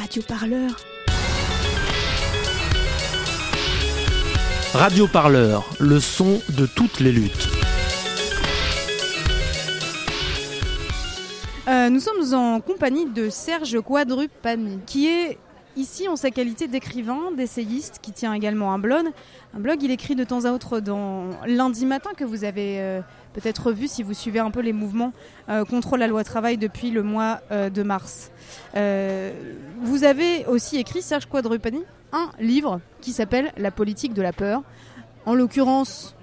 Radio Parleur. Radio Parleur, le son de toutes les luttes. Euh, nous sommes en compagnie de Serge Quadrupani, qui est ici en sa qualité d'écrivain, d'essayiste, qui tient également un blog. Un blog, il écrit de temps à autre dans Lundi Matin, que vous avez euh, peut-être vu si vous suivez un peu les mouvements euh, contre la loi travail depuis le mois euh, de mars. Vous avez aussi écrit, Serge Quadrupani, un livre qui s'appelle La politique de la peur. En l'occurrence,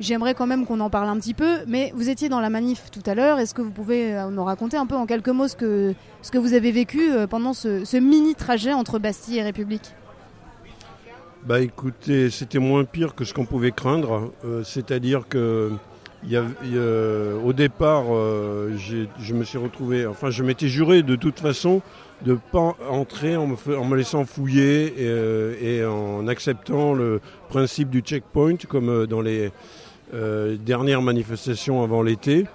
J'aimerais quand même qu'on en parle un petit peu, mais vous étiez dans la manif tout à l'heure. Est-ce que vous pouvez euh, nous raconter un peu en quelques mots ce que, ce que vous avez vécu euh, pendant ce, mini trajet entre Bastille et République? Bah écoutez, c'était moins pire que ce qu'on pouvait craindre. Euh, C'est-à-dire que au départ, je me suis retrouvé, enfin je m'étais juré de toute façon de pas entrer en me, en me laissant fouiller et, en acceptant le principe du checkpoint comme dans les euh, dernières manifestations avant l'été.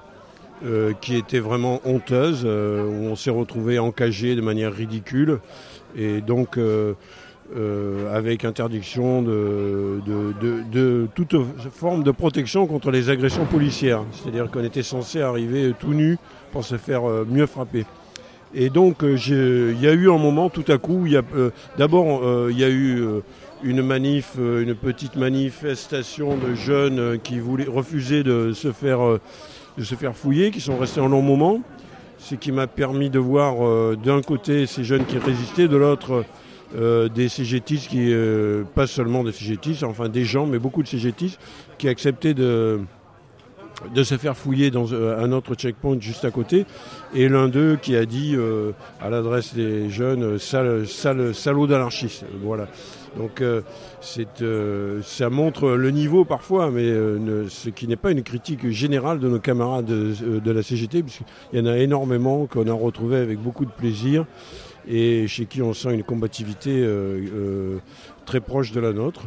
euh, qui était vraiment honteuse, euh, où on s'est retrouvé encagé de manière ridicule. Et donc, avec interdiction de, toute forme de protection contre les agressions policières. C'est-à-dire qu'on était censé arriver tout nu pour se faire mieux frapper. Et donc, il y a eu un moment, tout à coup, d'abord, il y a eu une manif, euh, une petite manifestation de jeunes euh, qui voulaient refuser de se faire, euh, de se faire fouiller, qui sont restés un long moment. Ce qui m'a permis de voir d'un côté ces jeunes qui résistaient, de l'autre des CGTistes qui, pas seulement des CGTistes, enfin des gens, mais beaucoup de CGTistes qui acceptaient de, de se faire fouiller dans euh, un autre checkpoint juste à côté. Et l'un d'eux qui a dit euh, à l'adresse des jeunes, euh, sale, sale, salaud d'anarchiste. Voilà. Donc euh, euh, ça montre le niveau parfois, mais euh, ce qui n'est pas une critique générale de nos camarades de, euh, de la CGT, puisqu'il y en a énormément qu'on a retrouvé avec beaucoup de plaisir et chez qui on sent une combativité euh, euh, très proche de la nôtre.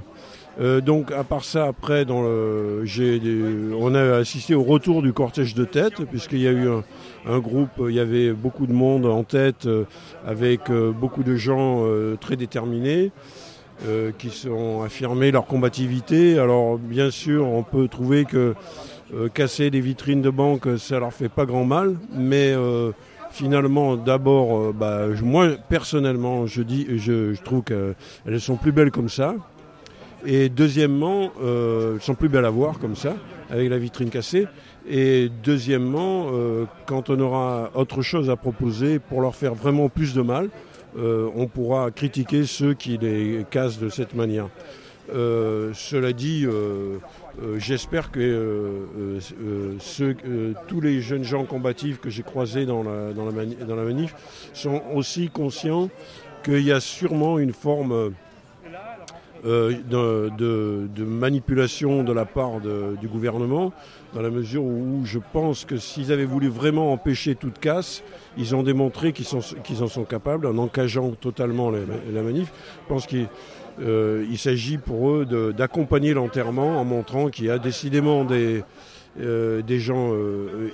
Euh, donc à part ça, après, dans le, j'ai des- on a assisté au retour du cortège de tête, puisqu'il y a eu un, un groupe, il y avait beaucoup de monde en tête, euh, avec euh, beaucoup de gens très déterminés, qui ont affirmé leur combativité. Alors bien sûr, on peut trouver que casser des vitrines de banque, ça leur fait pas grand mal, mais finalement, d'abord, bah, moi personnellement, je dis, je, je trouve qu'elles sont plus belles comme ça. Et deuxièmement, euh, sont plus belles à voir comme ça, avec la vitrine cassée. Et deuxièmement, euh, quand on aura autre chose à proposer pour leur faire vraiment plus de mal, euh, on pourra critiquer ceux qui les cassent de cette manière. Euh, cela dit, euh, euh, j'espère que ceux- tous les jeunes gens combatifs que j'ai croisés dans la, dans la manif sont aussi conscients qu'il y a sûrement une forme euh, de, manipulation de la part du gouvernement, dans la mesure où je pense que s'ils avaient voulu vraiment empêcher toute casse, ils ont démontré qu'ils en sont capables en encageant totalement la, manif. Je pense qu'il euh, s'agit pour eux d'accompagner l'enterrement en montrant qu'il y a décidément des, euh, des gens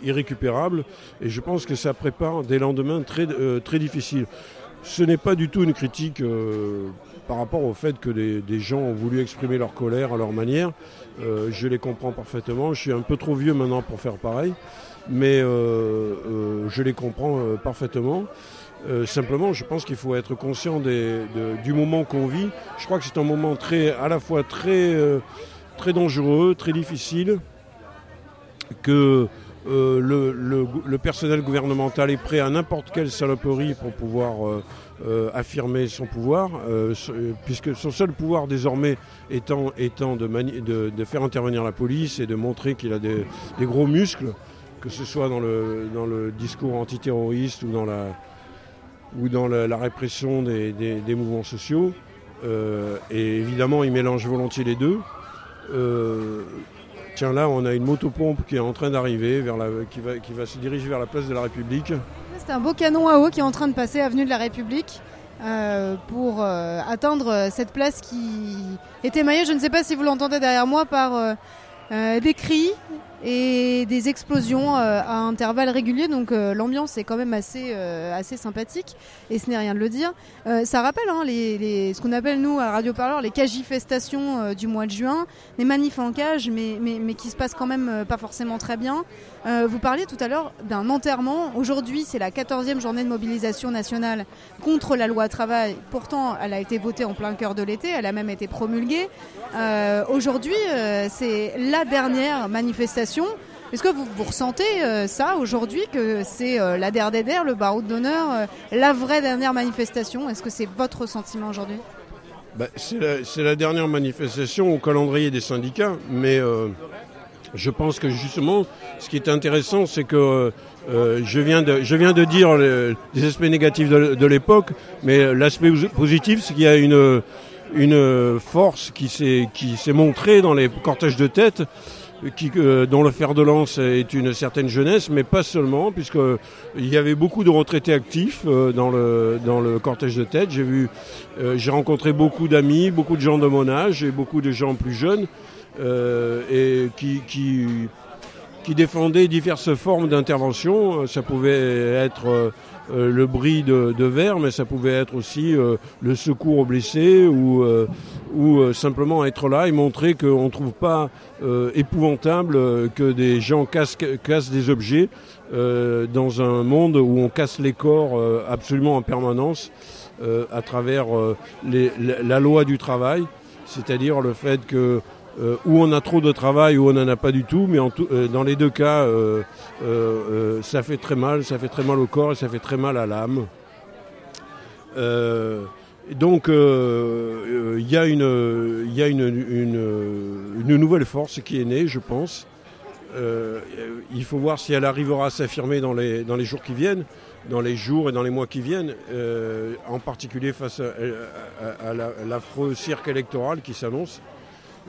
irrécupérables. Et je pense que ça prépare des lendemains très, très difficiles. Ce n'est pas du tout une critique par rapport au fait que des, gens ont voulu exprimer leur colère à leur manière. Euh, je les comprends parfaitement. Je suis un peu trop vieux maintenant pour faire pareil, mais euh, euh, je les comprends parfaitement. Simplement, je pense qu'il faut être conscient du moment qu'on vit. Je crois que c'est un moment très, à la fois très, très dangereux, très difficile, que le, personnel gouvernemental est prêt à n'importe quelle saloperie pour pouvoir euh, affirmer son pouvoir, euh, puisque son seul pouvoir désormais étant, de, faire intervenir la police et de montrer qu'il a des, gros muscles, que ce soit dans le, discours antiterroriste ou dans la, répression des mouvements sociaux. Euh, et évidemment, il mélange volontiers les deux. Tiens, là, on a une motopompe qui est en train d'arriver, qui, va, qui va se diriger vers la place de la République. C'est un beau canon à eau qui est en train de passer avenue de la République euh, pour euh, atteindre euh, cette place qui est émaillée, je ne sais pas si vous l'entendez derrière moi, par des cris et des explosions euh, à intervalles réguliers. Donc euh, l'ambiance est quand même assez, euh, assez sympathique et ce n'est rien de le dire. ça rappelle hein, ce qu'on appelle nous à Radio Parleur les cagifestations du mois de juin, les manifs en cage, mais, mais, mais qui se passent quand même pas forcément très bien. vous parliez tout à l'heure d'un enterrement. Aujourd'hui, c'est la 14e journée de mobilisation nationale contre la loi travail. Pourtant, elle a été votée en plein cœur de l'été, elle a même été promulguée. Aujourd'hui, c'est la dernière manifestation est-ce que vous, ressentez euh, ça aujourd'hui, que c'est euh, la DRDR, le barreau d'honneur, euh, la vraie dernière manifestation? Est-ce que c'est votre sentiment aujourd'hui? Bah, C'est la, dernière manifestation au calendrier des syndicats, mais je pense que justement, ce qui est intéressant, c'est que je, viens de, dire les, aspects négatifs de, l'époque, mais l'aspect positif, c'est qu'il y a une force qui s'est montrée dans les cortèges de tête qui, euh, dont le fer de lance est une certaine jeunesse, mais pas seulement, puisqu'il y avait beaucoup de retraités actifs euh, dans, le, dans le cortège de tête. J'ai vu, euh, j'ai rencontré beaucoup d'amis, beaucoup de gens de mon âge et beaucoup de gens plus jeunes et qui, qui, qui défendaient diverses formes d'intervention. Ça pouvait être euh, le bris de, verre, mais ça pouvait être aussi euh, le secours aux blessés ou, euh, ou simplement être là et montrer qu'on ne trouve pas épouvantable que des gens cassent, cassent des objets dans un monde où on casse les corps absolument en permanence à travers la loi du travail, c'est-à-dire le fait que euh, où on a trop de travail ou on n'en a pas du tout, mais euh, dans les deux cas, euh, ça fait très mal, ça fait très mal au corps et ça fait très mal à l'âme. Donc il y a, une, y a une, nouvelle force qui est née, je pense. il faut voir si elle arrivera à s'affirmer dans les, dans les jours qui viennent, dans les jours et dans les mois qui viennent, en particulier face à l'affreux cirque électoral qui s'annonce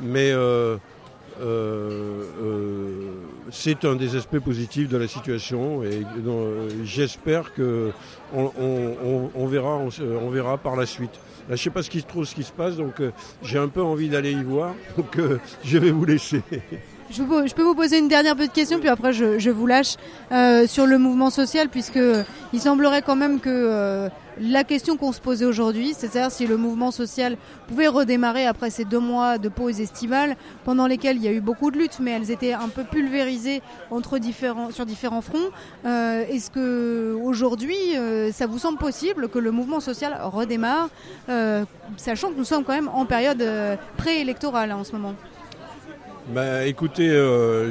mais euh, euh, euh, c'est un des aspects positifs de la situation et j'espère que on, verra, on, verra par la suite. Là, je ne sais pas ce qui, trop ce qui se passe, donc j'ai un peu envie d'aller y voir, donc je vais vous laisser. Je, peux vous poser une dernière petite question, puis après je, vous lâche sur le mouvement social, puisque il semblerait quand même que la question qu'on se posait aujourd'hui, c'est-à-dire si le mouvement social pouvait redémarrer après ces deux mois de pause estivale, pendant lesquels il y a eu beaucoup de luttes, mais elles étaient un peu pulvérisées entre différents, sur différents fronts. Euh, est-ce que aujourd'hui, euh, ça vous semble possible que le mouvement social redémarre, euh, sachant que nous sommes quand même en période préélectorale hein, en ce moment? Bah, écoutez,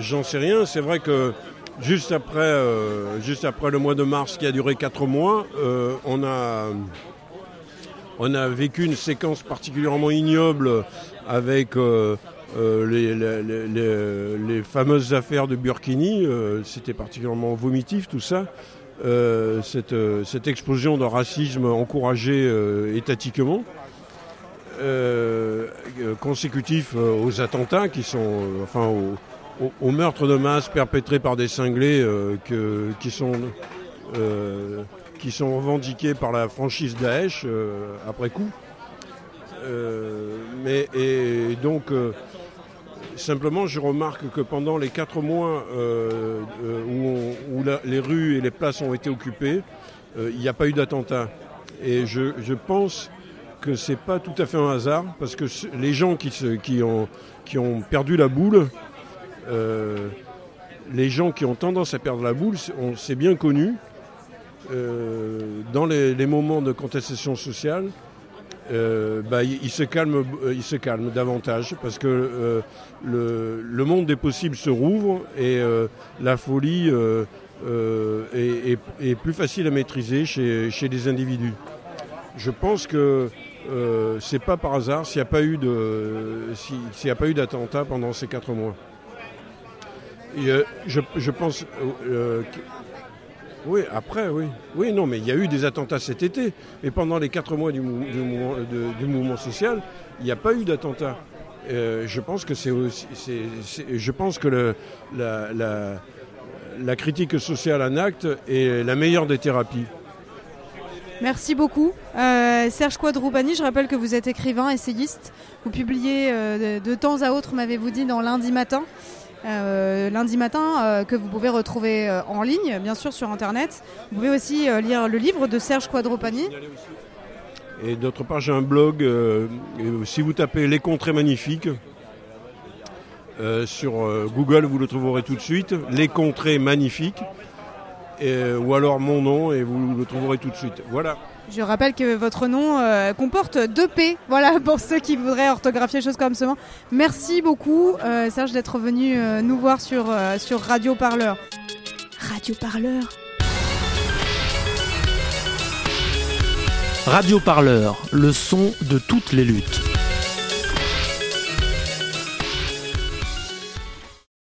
j'en sais rien. C'est vrai que Juste après, euh, juste après le mois de mars qui a duré quatre mois, euh, on, a, on a vécu une séquence particulièrement ignoble avec euh, les, les, fameuses affaires de Burkini. C'était particulièrement vomitif tout ça. Cette, cette, explosion de racisme encouragée étatiquement. Consécutif aux attentats qui sont, enfin, aux, au, meurtre de masse perpétré par des cinglés euh, qui, sont, euh, qui sont revendiqués par la franchise Daesh euh, après coup. mais, et donc, simplement, je remarque que pendant les quatre mois où, les rues et les places ont été occupées, il n'y a pas eu d'attentat. Et je, pense que c'est pas tout à fait un hasard, parce que les gens qui, qui, ont, qui ont perdu la boule, euh, les gens qui ont tendance à perdre la boule, c'est bien connu, euh, dans les, moments de contestation sociale, euh, bah, ils, se calment, se davantage parce que le, monde des possibles se rouvre et la folie est, plus facile à maîtriser chez, chez les individus. Je pense que c'est pas par hasard s'il n'y a pas eu de s'il a pas eu d'attentat pendant ces quatre mois. Euh, je, pense. Euh, euh, oui, après, oui. Oui, non, mais il y a eu des attentats cet été. Et pendant les quatre mois du, mouvement, social, il n'y a pas eu d'attentats. je pense que c'est je pense que la, critique sociale en acte est la meilleure des thérapies. Merci beaucoup. Serge Quadroupani, je rappelle que vous êtes écrivain, essayiste. Vous publiez de temps à autre, m'avez-vous dit, dans lundi matin. lundi matin que vous pouvez retrouver en ligne, bien sûr sur Internet. Vous pouvez aussi lire le livre de Serge Quadropani. Et d'autre part, j'ai un blog, si vous tapez Les Contrées Magnifiques, sur Google, vous le trouverez tout de suite. Les Contrées Magnifiques. Ou alors mon nom et vous le trouverez tout de suite. Voilà. Je rappelle que votre nom euh, comporte deux P, voilà, pour ceux qui voudraient orthographier choses comme ça. Merci beaucoup, euh, Serge, d'être venu euh, nous voir sur, sur Radio Parleur. Radio Parleur. Radio Parleur, le son de toutes les luttes.